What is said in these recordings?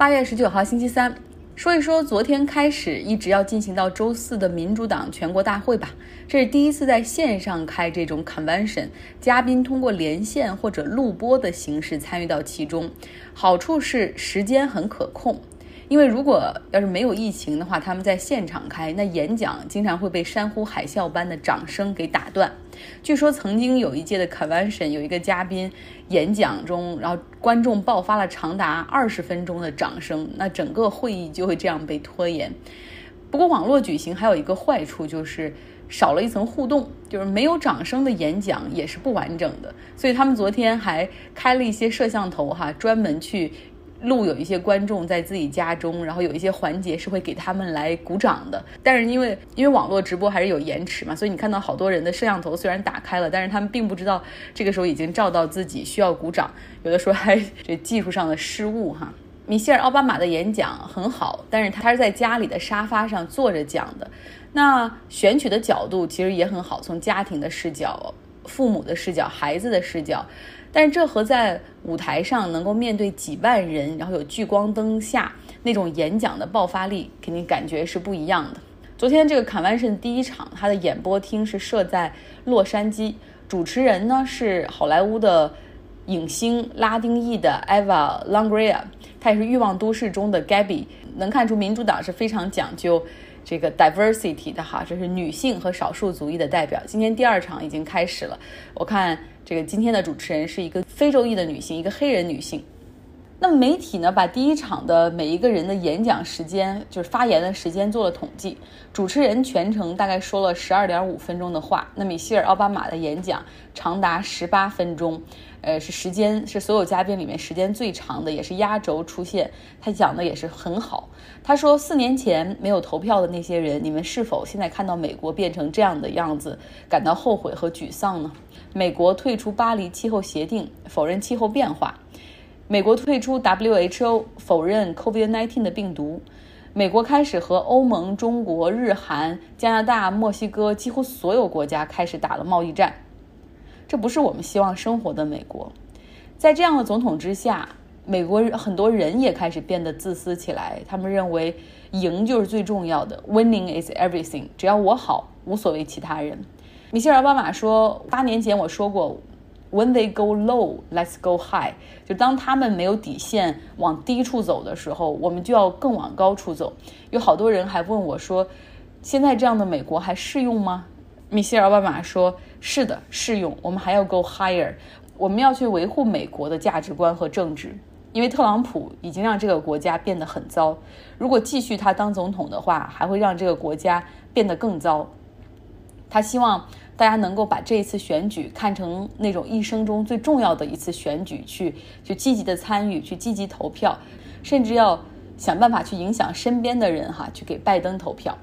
八月十九号星期三，说一说昨天开始一直要进行到周四的民主党全国大会吧。这是第一次在线上开这种 convention，嘉宾通过连线或者录播的形式参与到其中，好处是时间很可控。因为如果要是没有疫情的话，他们在现场开，那演讲经常会被山呼海啸般的掌声给打断。据说曾经有一届的 convention 有一个嘉宾演讲中，然后观众爆发了长达二十分钟的掌声，那整个会议就会这样被拖延。不过网络举行还有一个坏处就是少了一层互动，就是没有掌声的演讲也是不完整的。所以他们昨天还开了一些摄像头哈，专门去。录有一些观众在自己家中，然后有一些环节是会给他们来鼓掌的。但是因为因为网络直播还是有延迟嘛，所以你看到好多人的摄像头虽然打开了，但是他们并不知道这个时候已经照到自己需要鼓掌。有的时候还这技术上的失误哈。米歇尔奥巴马的演讲很好，但是他是在家里的沙发上坐着讲的。那选取的角度其实也很好，从家庭的视角、父母的视角、孩子的视角。但是这和在舞台上能够面对几万人，然后有聚光灯下那种演讲的爆发力，肯定感觉是不一样的。昨天这个坎万圣第一场，它的演播厅是设在洛杉矶，主持人呢是好莱坞的影星拉丁裔的 Eva Longoria，她也是欲望都市中的 Gabby。能看出民主党是非常讲究这个 diversity 的哈，这是女性和少数族裔的代表。今天第二场已经开始了，我看。这个今天的主持人是一个非洲裔的女性，一个黑人女性。那么媒体呢，把第一场的每一个人的演讲时间，就是发言的时间做了统计。主持人全程大概说了十二点五分钟的话。那米歇尔奥巴马的演讲长达十八分钟，呃，是时间是所有嘉宾里面时间最长的，也是压轴出现。他讲的也是很好。他说，四年前没有投票的那些人，你们是否现在看到美国变成这样的样子，感到后悔和沮丧呢？美国退出巴黎气候协定，否认气候变化；美国退出 WHO，否认 COVID-19 的病毒；美国开始和欧盟、中国、日韩、加拿大、墨西哥几乎所有国家开始打了贸易战。这不是我们希望生活的美国。在这样的总统之下，美国很多人也开始变得自私起来。他们认为赢就是最重要的，Winning is everything。只要我好，无所谓其他人。米歇尔奥巴马说：“八年前我说过，When they go low, let's go high。就当他们没有底线往低处走的时候，我们就要更往高处走。有好多人还问我说，现在这样的美国还适用吗？米歇尔奥巴马说：是的，适用。我们还要 go higher。我们要去维护美国的价值观和政治，因为特朗普已经让这个国家变得很糟。如果继续他当总统的话，还会让这个国家变得更糟。他希望。”大家能够把这一次选举看成那种一生中最重要的一次选举，去去积极的参与，去积极投票，甚至要想办法去影响身边的人哈，去给拜登投票。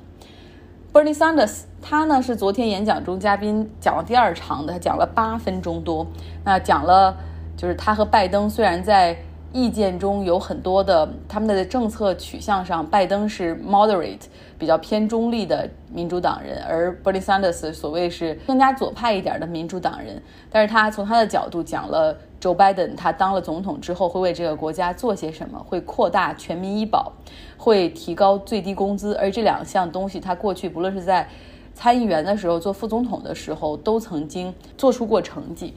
Bernie Sanders 他呢是昨天演讲中嘉宾讲了第二场的，他讲了八分钟多，那讲了就是他和拜登虽然在。意见中有很多的，他们的政策取向上，拜登是 moderate，比较偏中立的民主党人，而 Bernie Sanders 所谓是更加左派一点的民主党人。但是他从他的角度讲了，Joe Biden 他当了总统之后会为这个国家做些什么，会扩大全民医保，会提高最低工资，而这两项东西他过去不论是在参议员的时候做副总统的时候都曾经做出过成绩。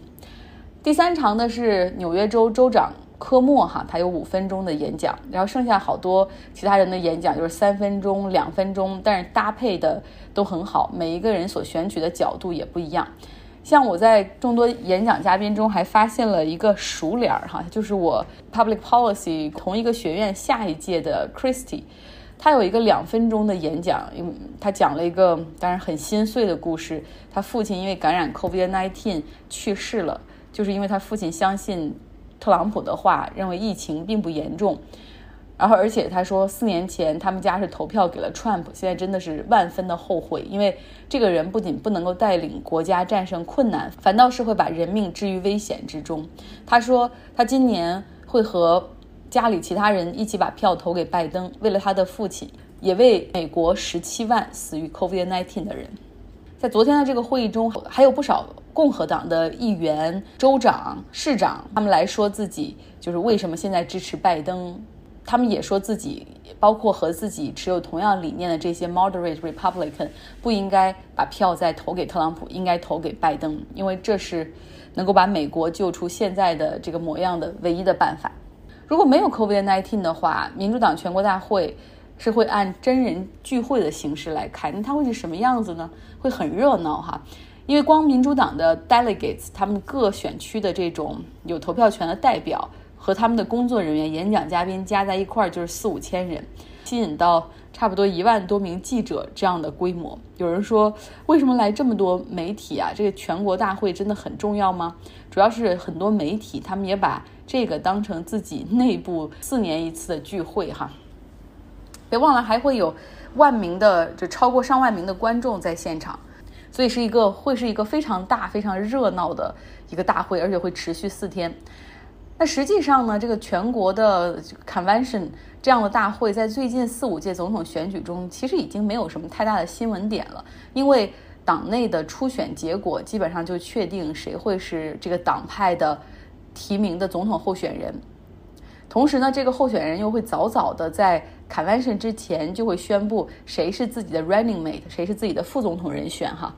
第三场的是纽约州州长。科莫哈，他有五分钟的演讲，然后剩下好多其他人的演讲就是三分钟、两分钟，但是搭配的都很好，每一个人所选取的角度也不一样。像我在众多演讲嘉宾中还发现了一个熟脸儿哈，就是我 Public Policy 同一个学院下一届的 Christy，他有一个两分钟的演讲，他讲了一个当然很心碎的故事，他父亲因为感染 COVID-19 去世了，就是因为他父亲相信。特朗普的话认为疫情并不严重，然后而且他说四年前他们家是投票给了 Trump，现在真的是万分的后悔，因为这个人不仅不能够带领国家战胜困难，反倒是会把人命置于危险之中。他说他今年会和家里其他人一起把票投给拜登，为了他的父亲，也为美国十七万死于 COVID-19 的人。在昨天的这个会议中，还有不少共和党的议员、州长、市长，他们来说自己就是为什么现在支持拜登。他们也说自己，包括和自己持有同样理念的这些 moderate Republican，不应该把票再投给特朗普，应该投给拜登，因为这是能够把美国救出现在的这个模样的唯一的办法。如果没有 COVID-19 的话，民主党全国大会是会按真人聚会的形式来开，那它会是什么样子呢？会很热闹哈。因为光民主党的 delegates，他们各选区的这种有投票权的代表和他们的工作人员、演讲嘉宾加在一块儿就是四五千人，吸引到差不多一万多名记者这样的规模。有人说，为什么来这么多媒体啊？这个全国大会真的很重要吗？主要是很多媒体他们也把这个当成自己内部四年一次的聚会哈。别忘了还会有万名的，就超过上万名的观众在现场。所以是一个会是一个非常大、非常热闹的一个大会，而且会持续四天。那实际上呢，这个全国的 convention 这样的大会，在最近四五届总统选举中，其实已经没有什么太大的新闻点了，因为党内的初选结果基本上就确定谁会是这个党派的提名的总统候选人。同时呢，这个候选人又会早早的在 convention 之前就会宣布谁是自己的 running mate，谁是自己的副总统人选哈。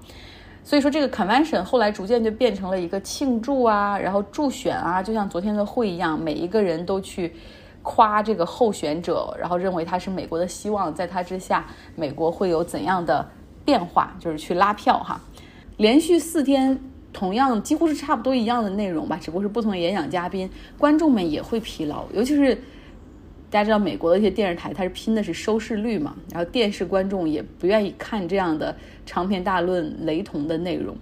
所以说，这个 convention 后来逐渐就变成了一个庆祝啊，然后助选啊，就像昨天的会一样，每一个人都去夸这个候选者，然后认为他是美国的希望，在他之下，美国会有怎样的变化，就是去拉票哈。连续四天。同样几乎是差不多一样的内容吧，只不过是不同的演讲嘉宾，观众们也会疲劳。尤其是大家知道美国的一些电视台，它是拼的是收视率嘛，然后电视观众也不愿意看这样的长篇大论、雷同的内容。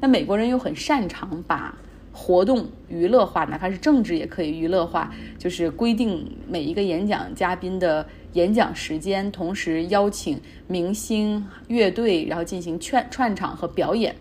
那美国人又很擅长把活动娱乐化，哪怕是政治也可以娱乐化，就是规定每一个演讲嘉宾的演讲时间，同时邀请明星、乐队，然后进行串串场和表演。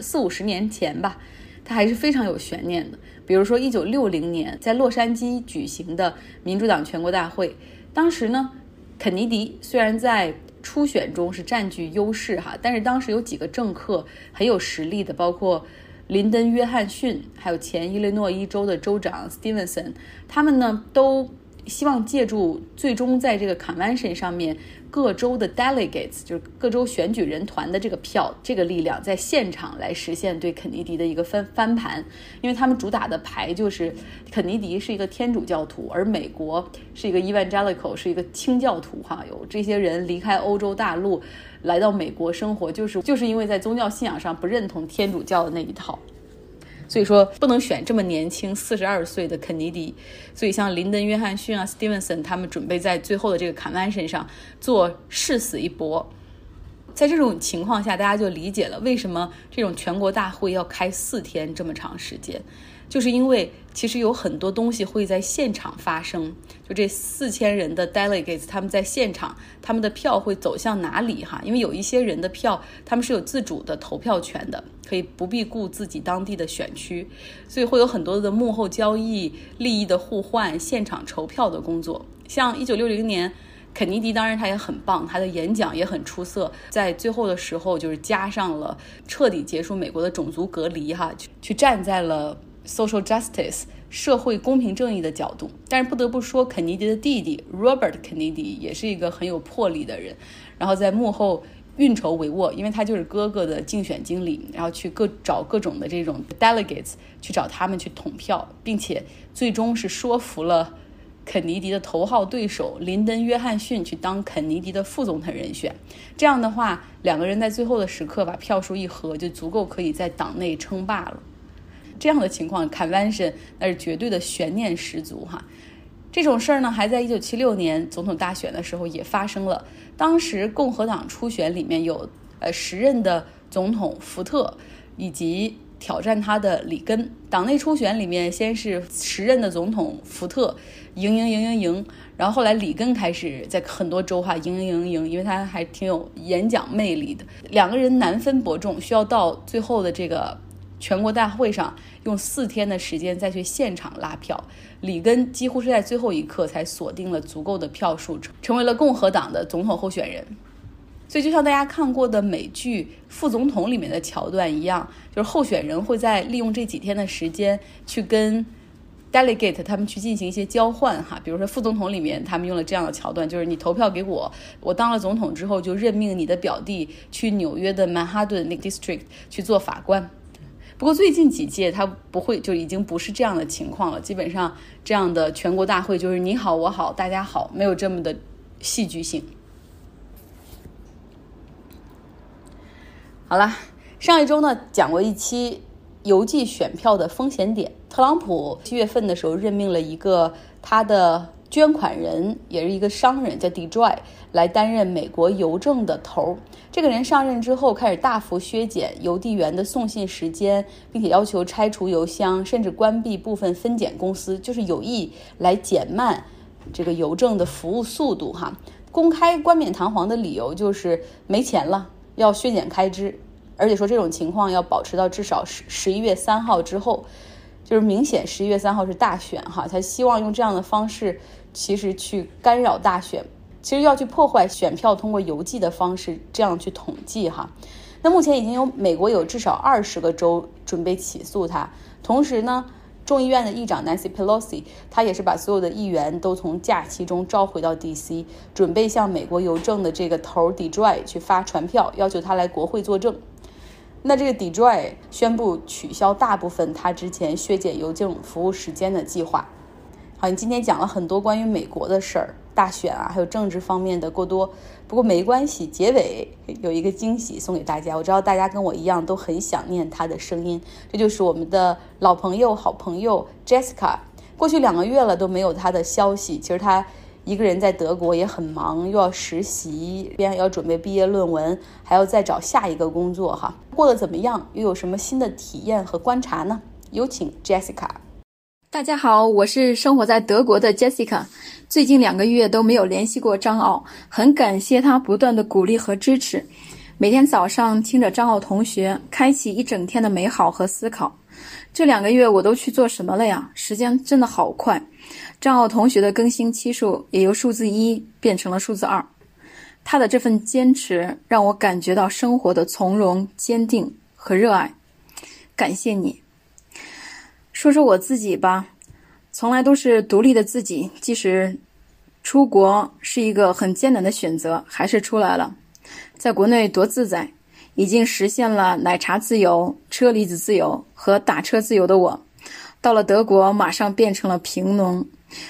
四五十年前吧，它还是非常有悬念的。比如说，一九六零年在洛杉矶举行的民主党全国大会，当时呢，肯尼迪虽然在初选中是占据优势哈，但是当时有几个政客很有实力的，包括林登·约翰逊，还有前伊利诺伊州的州长 Stevenson，他们呢都希望借助最终在这个 convention 上面。各州的 delegates 就是各州选举人团的这个票，这个力量在现场来实现对肯尼迪的一个翻翻盘，因为他们主打的牌就是肯尼迪是一个天主教徒，而美国是一个 evangelical 是一个清教徒哈，有这些人离开欧洲大陆来到美国生活，就是就是因为在宗教信仰上不认同天主教的那一套。所以说不能选这么年轻四十二岁的肯尼迪，所以像林登·约翰逊啊、斯蒂文森他们准备在最后的这个坎曼身上做誓死一搏。在这种情况下，大家就理解了为什么这种全国大会要开四天这么长时间。就是因为其实有很多东西会在现场发生，就这四千人的 delegates，他们在现场，他们的票会走向哪里哈？因为有一些人的票，他们是有自主的投票权的，可以不必顾自己当地的选区，所以会有很多的幕后交易、利益的互换、现场筹票的工作。像一九六零年，肯尼迪当然他也很棒，他的演讲也很出色，在最后的时候就是加上了彻底结束美国的种族隔离哈，去站在了。Social justice 社会公平正义的角度，但是不得不说，肯尼迪的弟弟 Robert 肯尼迪也是一个很有魄力的人，然后在幕后运筹帷幄，因为他就是哥哥的竞选经理，然后去各找各种的这种 delegates 去找他们去统票，并且最终是说服了肯尼迪的头号对手林登·约翰逊去当肯尼迪的副总统人选。这样的话，两个人在最后的时刻把票数一合，就足够可以在党内称霸了。这样的情况，convention 那是绝对的悬念十足哈。这种事儿呢，还在一九七六年总统大选的时候也发生了。当时共和党初选里面有呃时任的总统福特以及挑战他的里根。党内初选里面先是时任的总统福特赢赢赢赢赢，然后后来里根开始在很多州哈赢赢赢赢，因为他还挺有演讲魅力的。两个人难分伯仲，需要到最后的这个。全国大会上用四天的时间再去现场拉票，里根几乎是在最后一刻才锁定了足够的票数，成为了共和党的总统候选人。所以，就像大家看过的美剧《副总统》里面的桥段一样，就是候选人会在利用这几天的时间去跟 delegate 他们去进行一些交换哈，比如说副总统里面他们用了这样的桥段，就是你投票给我，我当了总统之后就任命你的表弟去纽约的曼哈顿那个 district 去做法官。不过最近几届他不会，就已经不是这样的情况了，基本上这样的全国大会就是你好我好大家好，没有这么的戏剧性。好了，上一周呢讲过一期邮寄选票的风险点。特朗普七月份的时候任命了一个他的捐款人，也是一个商人，叫 d j o y 来担任美国邮政的头。这个人上任之后开始大幅削减邮递员的送信时间，并且要求拆除邮箱，甚至关闭部分分拣公司，就是有意来减慢这个邮政的服务速度。哈，公开冠冕堂皇的理由就是没钱了，要削减开支。而且说这种情况要保持到至少十十一月三号之后，就是明显十一月三号是大选哈，他希望用这样的方式，其实去干扰大选，其实要去破坏选票通过邮寄的方式这样去统计哈。那目前已经有美国有至少二十个州准备起诉他，同时呢，众议院的议长 Nancy Pelosi 他也是把所有的议员都从假期中召回到 D.C.，准备向美国邮政的这个头 d j o y 去发传票，要求他来国会作证。那这个 d j o y 宣布取消大部分他之前削减邮政服务时间的计划。好，你今天讲了很多关于美国的事儿，大选啊，还有政治方面的过多。不过没关系，结尾有一个惊喜送给大家。我知道大家跟我一样都很想念他的声音，这就是我们的老朋友、好朋友 Jessica。过去两个月了都没有他的消息，其实他。一个人在德国也很忙，又要实习，边要准备毕业论文，还要再找下一个工作，哈，过得怎么样？又有什么新的体验和观察呢？有请 Jessica。大家好，我是生活在德国的 Jessica。最近两个月都没有联系过张奥，很感谢他不断的鼓励和支持。每天早上听着张奥同学，开启一整天的美好和思考。这两个月我都去做什么了呀？时间真的好快。张奥同学的更新期数也由数字一变成了数字二，他的这份坚持让我感觉到生活的从容、坚定和热爱。感谢你。说说我自己吧，从来都是独立的自己，即使出国是一个很艰难的选择，还是出来了。在国内多自在，已经实现了奶茶自由、车厘子自由和打车自由的我。到了德国，马上变成了平农，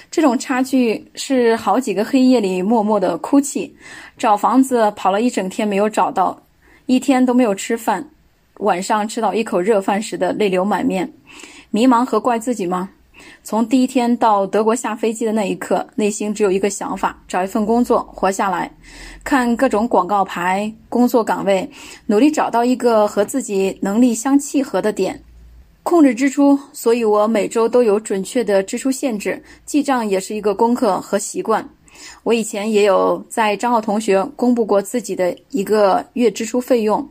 这种差距是好几个黑夜里默默的哭泣，找房子跑了一整天没有找到，一天都没有吃饭，晚上吃到一口热饭时的泪流满面，迷茫和怪自己吗？从第一天到德国下飞机的那一刻，内心只有一个想法：找一份工作活下来。看各种广告牌、工作岗位，努力找到一个和自己能力相契合的点。控制支出，所以我每周都有准确的支出限制，记账也是一个功课和习惯。我以前也有在张浩同学公布过自己的一个月支出费用。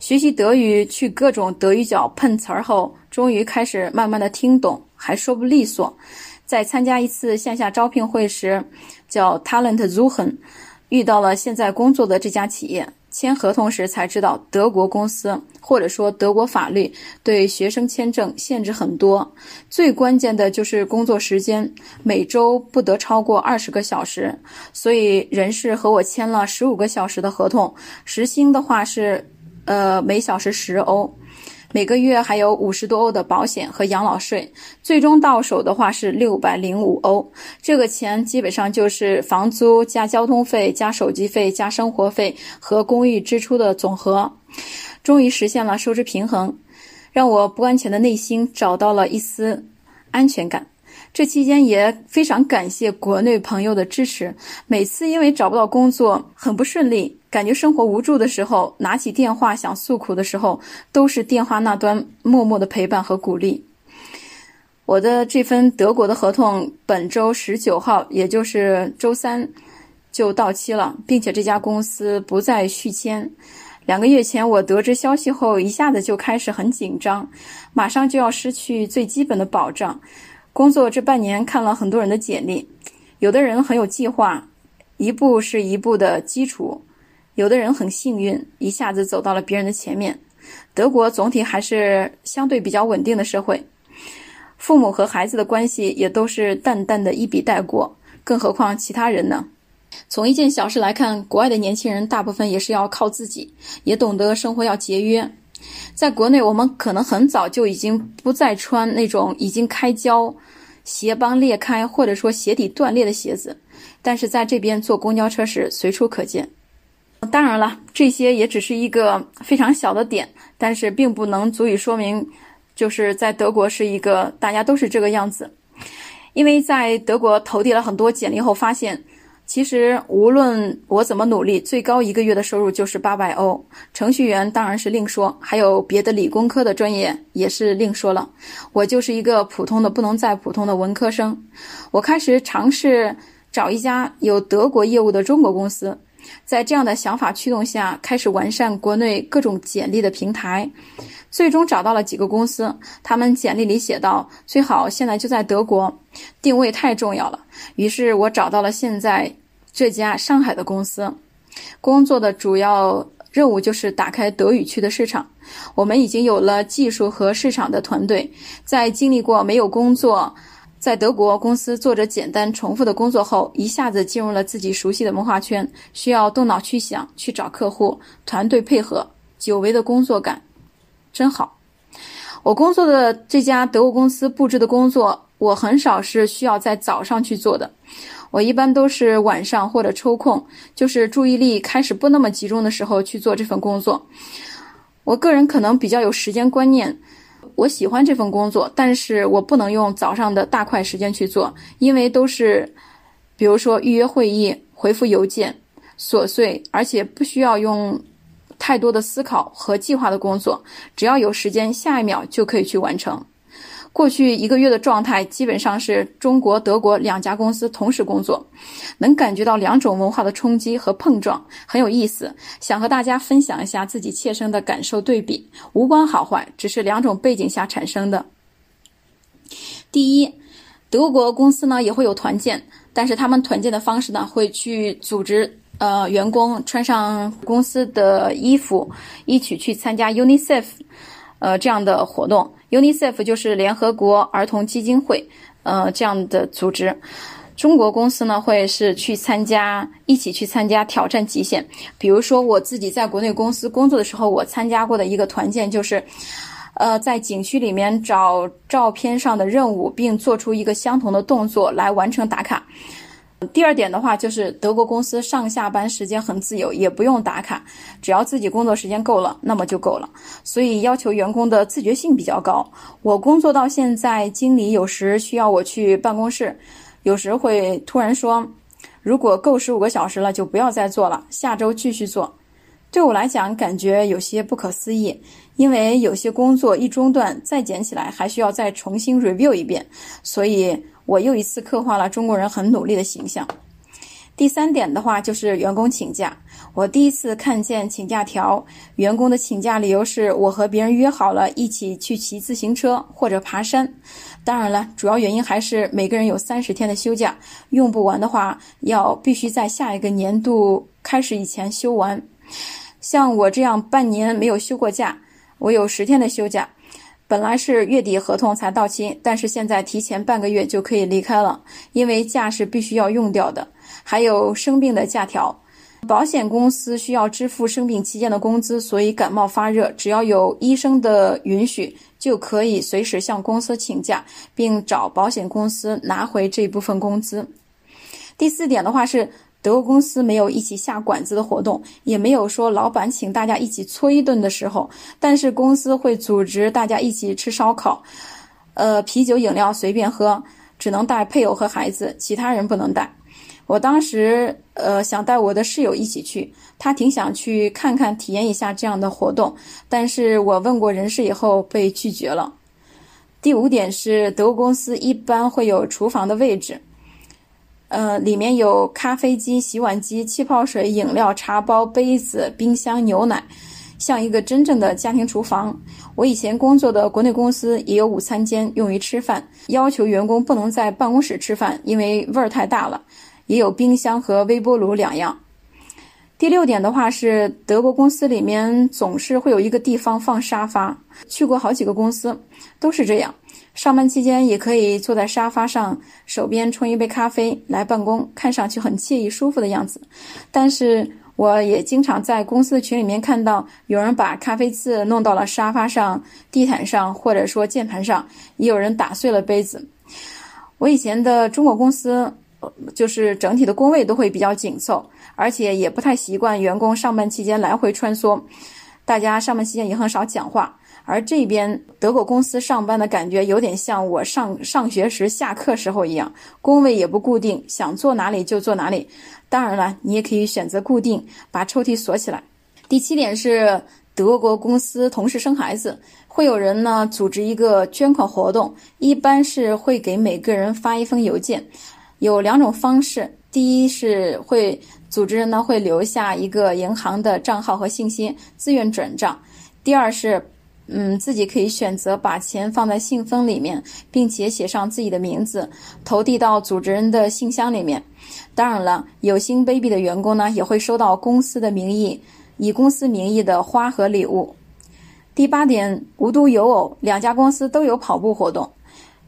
学习德语，去各种德语角碰瓷儿后，终于开始慢慢的听懂，还说不利索。在参加一次线下招聘会时，叫 Talent Zuhen，遇到了现在工作的这家企业。签合同时才知道，德国公司或者说德国法律对学生签证限制很多，最关键的就是工作时间，每周不得超过二十个小时。所以人事和我签了十五个小时的合同，时薪的话是，呃，每小时十欧。每个月还有五十多欧的保险和养老税，最终到手的话是六百零五欧。这个钱基本上就是房租加交通费加手机费加生活费和公寓支出的总和。终于实现了收支平衡，让我不安全的内心找到了一丝安全感。这期间也非常感谢国内朋友的支持。每次因为找不到工作很不顺利，感觉生活无助的时候，拿起电话想诉苦的时候，都是电话那端默默的陪伴和鼓励。我的这份德国的合同本周十九号，也就是周三就到期了，并且这家公司不再续签。两个月前我得知消息后，一下子就开始很紧张，马上就要失去最基本的保障。工作这半年看了很多人的简历，有的人很有计划，一步是一步的基础；有的人很幸运，一下子走到了别人的前面。德国总体还是相对比较稳定的社会。父母和孩子的关系也都是淡淡的一笔带过，更何况其他人呢？从一件小事来看，国外的年轻人大部分也是要靠自己，也懂得生活要节约。在国内，我们可能很早就已经不再穿那种已经开胶、鞋帮裂开或者说鞋底断裂的鞋子，但是在这边坐公交车时随处可见。当然了，这些也只是一个非常小的点，但是并不能足以说明，就是在德国是一个大家都是这个样子。因为在德国投递了很多简历后，发现。其实无论我怎么努力，最高一个月的收入就是八百欧。程序员当然是另说，还有别的理工科的专业也是另说了。我就是一个普通的不能再普通的文科生。我开始尝试找一家有德国业务的中国公司，在这样的想法驱动下，开始完善国内各种简历的平台。最终找到了几个公司，他们简历里写道：“最好现在就在德国，定位太重要了。”于是我找到了现在这家上海的公司，工作的主要任务就是打开德语区的市场。我们已经有了技术和市场的团队，在经历过没有工作，在德国公司做着简单重复的工作后，一下子进入了自己熟悉的文化圈，需要动脑去想，去找客户，团队配合，久违的工作感。真好，我工作的这家德国公司布置的工作，我很少是需要在早上去做的，我一般都是晚上或者抽空，就是注意力开始不那么集中的时候去做这份工作。我个人可能比较有时间观念，我喜欢这份工作，但是我不能用早上的大块时间去做，因为都是，比如说预约会议、回复邮件，琐碎，而且不需要用。太多的思考和计划的工作，只要有时间，下一秒就可以去完成。过去一个月的状态基本上是中国、德国两家公司同时工作，能感觉到两种文化的冲击和碰撞，很有意思。想和大家分享一下自己切身的感受对比，无关好坏，只是两种背景下产生的。第一，德国公司呢也会有团建，但是他们团建的方式呢会去组织。呃，员工穿上公司的衣服，一起去参加 UNICEF，呃，这样的活动。UNICEF 就是联合国儿童基金会，呃，这样的组织。中国公司呢，会是去参加，一起去参加挑战极限。比如说，我自己在国内公司工作的时候，我参加过的一个团建就是，呃，在景区里面找照片上的任务，并做出一个相同的动作来完成打卡。第二点的话，就是德国公司上下班时间很自由，也不用打卡，只要自己工作时间够了，那么就够了。所以要求员工的自觉性比较高。我工作到现在，经理有时需要我去办公室，有时会突然说：“如果够十五个小时了，就不要再做了，下周继续做。”对我来讲，感觉有些不可思议，因为有些工作一中断再捡起来，还需要再重新 review 一遍，所以。我又一次刻画了中国人很努力的形象。第三点的话，就是员工请假。我第一次看见请假条，员工的请假理由是我和别人约好了一起去骑自行车或者爬山。当然了，主要原因还是每个人有三十天的休假，用不完的话，要必须在下一个年度开始以前休完。像我这样半年没有休过假，我有十天的休假。本来是月底合同才到期，但是现在提前半个月就可以离开了，因为假是必须要用掉的。还有生病的假条，保险公司需要支付生病期间的工资，所以感冒发热，只要有医生的允许，就可以随时向公司请假，并找保险公司拿回这部分工资。第四点的话是。德国公司没有一起下馆子的活动，也没有说老板请大家一起搓一顿的时候，但是公司会组织大家一起吃烧烤，呃，啤酒饮料随便喝，只能带配偶和孩子，其他人不能带。我当时呃想带我的室友一起去，他挺想去看看体验一下这样的活动，但是我问过人事以后被拒绝了。第五点是德国公司一般会有厨房的位置。呃，里面有咖啡机、洗碗机、气泡水、饮料、茶包、杯子、冰箱、牛奶，像一个真正的家庭厨房。我以前工作的国内公司也有午餐间用于吃饭，要求员工不能在办公室吃饭，因为味儿太大了。也有冰箱和微波炉两样。第六点的话是，德国公司里面总是会有一个地方放沙发，去过好几个公司，都是这样。上班期间也可以坐在沙发上，手边冲一杯咖啡来办公，看上去很惬意舒服的样子。但是我也经常在公司的群里面看到有人把咖啡渍弄到了沙发上、地毯上，或者说键盘上，也有人打碎了杯子。我以前的中国公司，就是整体的工位都会比较紧凑，而且也不太习惯员工上班期间来回穿梭，大家上班期间也很少讲话。而这边德国公司上班的感觉有点像我上上学时下课时候一样，工位也不固定，想坐哪里就坐哪里。当然了，你也可以选择固定，把抽屉锁起来。第七点是德国公司同事生孩子，会有人呢组织一个捐款活动，一般是会给每个人发一封邮件，有两种方式：第一是会组织人呢会留下一个银行的账号和信息，自愿转账；第二是。嗯，自己可以选择把钱放在信封里面，并且写上自己的名字，投递到组织人的信箱里面。当然了，有心卑鄙的员工呢，也会收到公司的名义，以公司名义的花和礼物。第八点，无独有偶，两家公司都有跑步活动。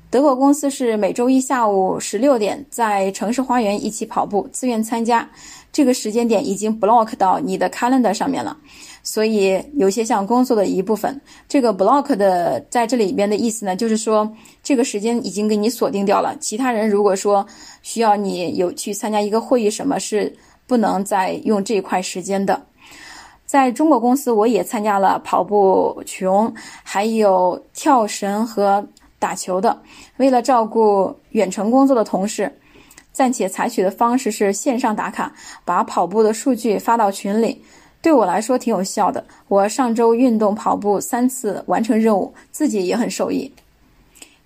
德国公司是每周一下午十六点在城市花园一起跑步，自愿参加。这个时间点已经 block 到你的 calendar 上面了。所以有些像工作的一部分，这个 block 的在这里边的意思呢，就是说这个时间已经给你锁定掉了。其他人如果说需要你有去参加一个会议，什么是不能再用这一块时间的。在中国公司，我也参加了跑步群，还有跳绳和打球的。为了照顾远程工作的同事，暂且采取的方式是线上打卡，把跑步的数据发到群里。对我来说挺有效的。我上周运动跑步三次完成任务，自己也很受益。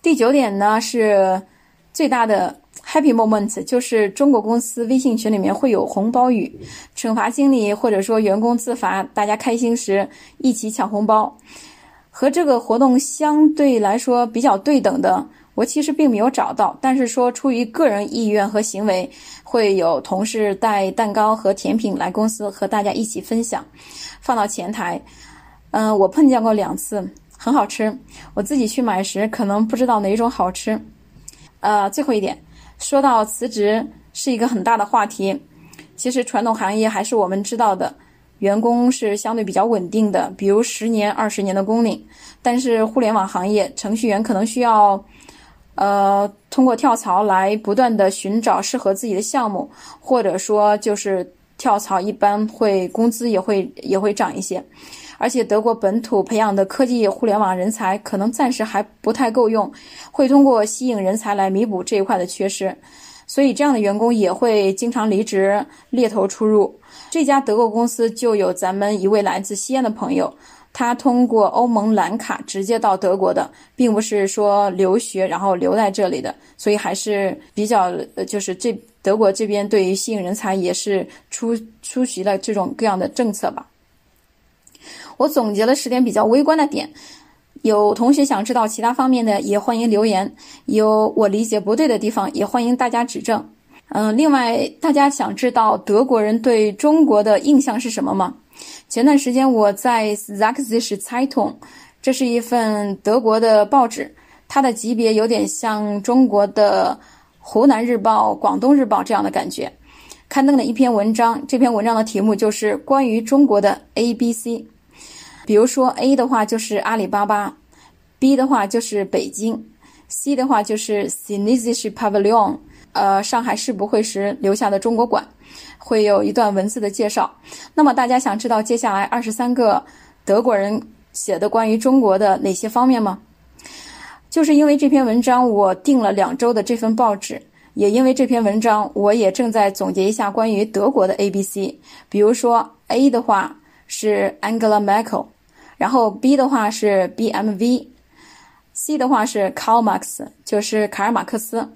第九点呢是最大的 happy moment，就是中国公司微信群里面会有红包雨，惩罚经理或者说员工自罚，大家开心时一起抢红包。和这个活动相对来说比较对等的。我其实并没有找到，但是说出于个人意愿和行为，会有同事带蛋糕和甜品来公司和大家一起分享，放到前台。嗯，我碰见过两次，很好吃。我自己去买时可能不知道哪种好吃。呃，最后一点，说到辞职是一个很大的话题。其实传统行业还是我们知道的，员工是相对比较稳定的，比如十年、二十年的工龄。但是互联网行业，程序员可能需要。呃，通过跳槽来不断的寻找适合自己的项目，或者说就是跳槽，一般会工资也会也会涨一些。而且德国本土培养的科技互联网人才可能暂时还不太够用，会通过吸引人才来弥补这一块的缺失。所以这样的员工也会经常离职，猎头出入。这家德国公司就有咱们一位来自西安的朋友。他通过欧盟蓝卡直接到德国的，并不是说留学然后留在这里的，所以还是比较呃，就是这德国这边对于吸引人才也是出出席了这种各样的政策吧。我总结了十点比较微观的点，有同学想知道其他方面的，也欢迎留言；有我理解不对的地方，也欢迎大家指正。嗯，另外大家想知道德国人对中国的印象是什么吗？前段时间我在 Zaxische Zeitung，这是一份德国的报纸，它的级别有点像中国的湖南日报、广东日报这样的感觉，刊登了一篇文章。这篇文章的题目就是关于中国的 A、B、C。比如说 A 的话就是阿里巴巴，B 的话就是北京，C 的话就是 Chinesische Pavilion，呃，上海世博会时留下的中国馆。会有一段文字的介绍。那么大家想知道接下来二十三个德国人写的关于中国的哪些方面吗？就是因为这篇文章，我订了两周的这份报纸，也因为这篇文章，我也正在总结一下关于德国的 A、B、C。比如说 A 的话是 Angela Merkel，然后 B 的话是 BMW，C 的话是 Karl Marx，就是卡尔马克思，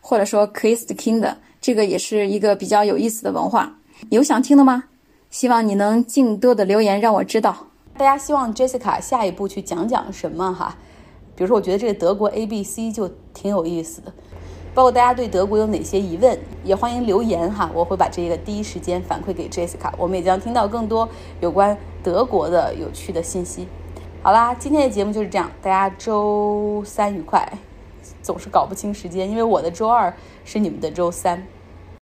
或者说 Christkind。这个也是一个比较有意思的文化，有想听的吗？希望你能尽多的留言让我知道。大家希望 Jessica 下一步去讲讲什么哈？比如说，我觉得这个德国 A B C 就挺有意思的。包括大家对德国有哪些疑问，也欢迎留言哈，我会把这个第一时间反馈给 Jessica。我们也将听到更多有关德国的有趣的信息。好啦，今天的节目就是这样，大家周三愉快。总是搞不清时间，因为我的周二是你们的周三。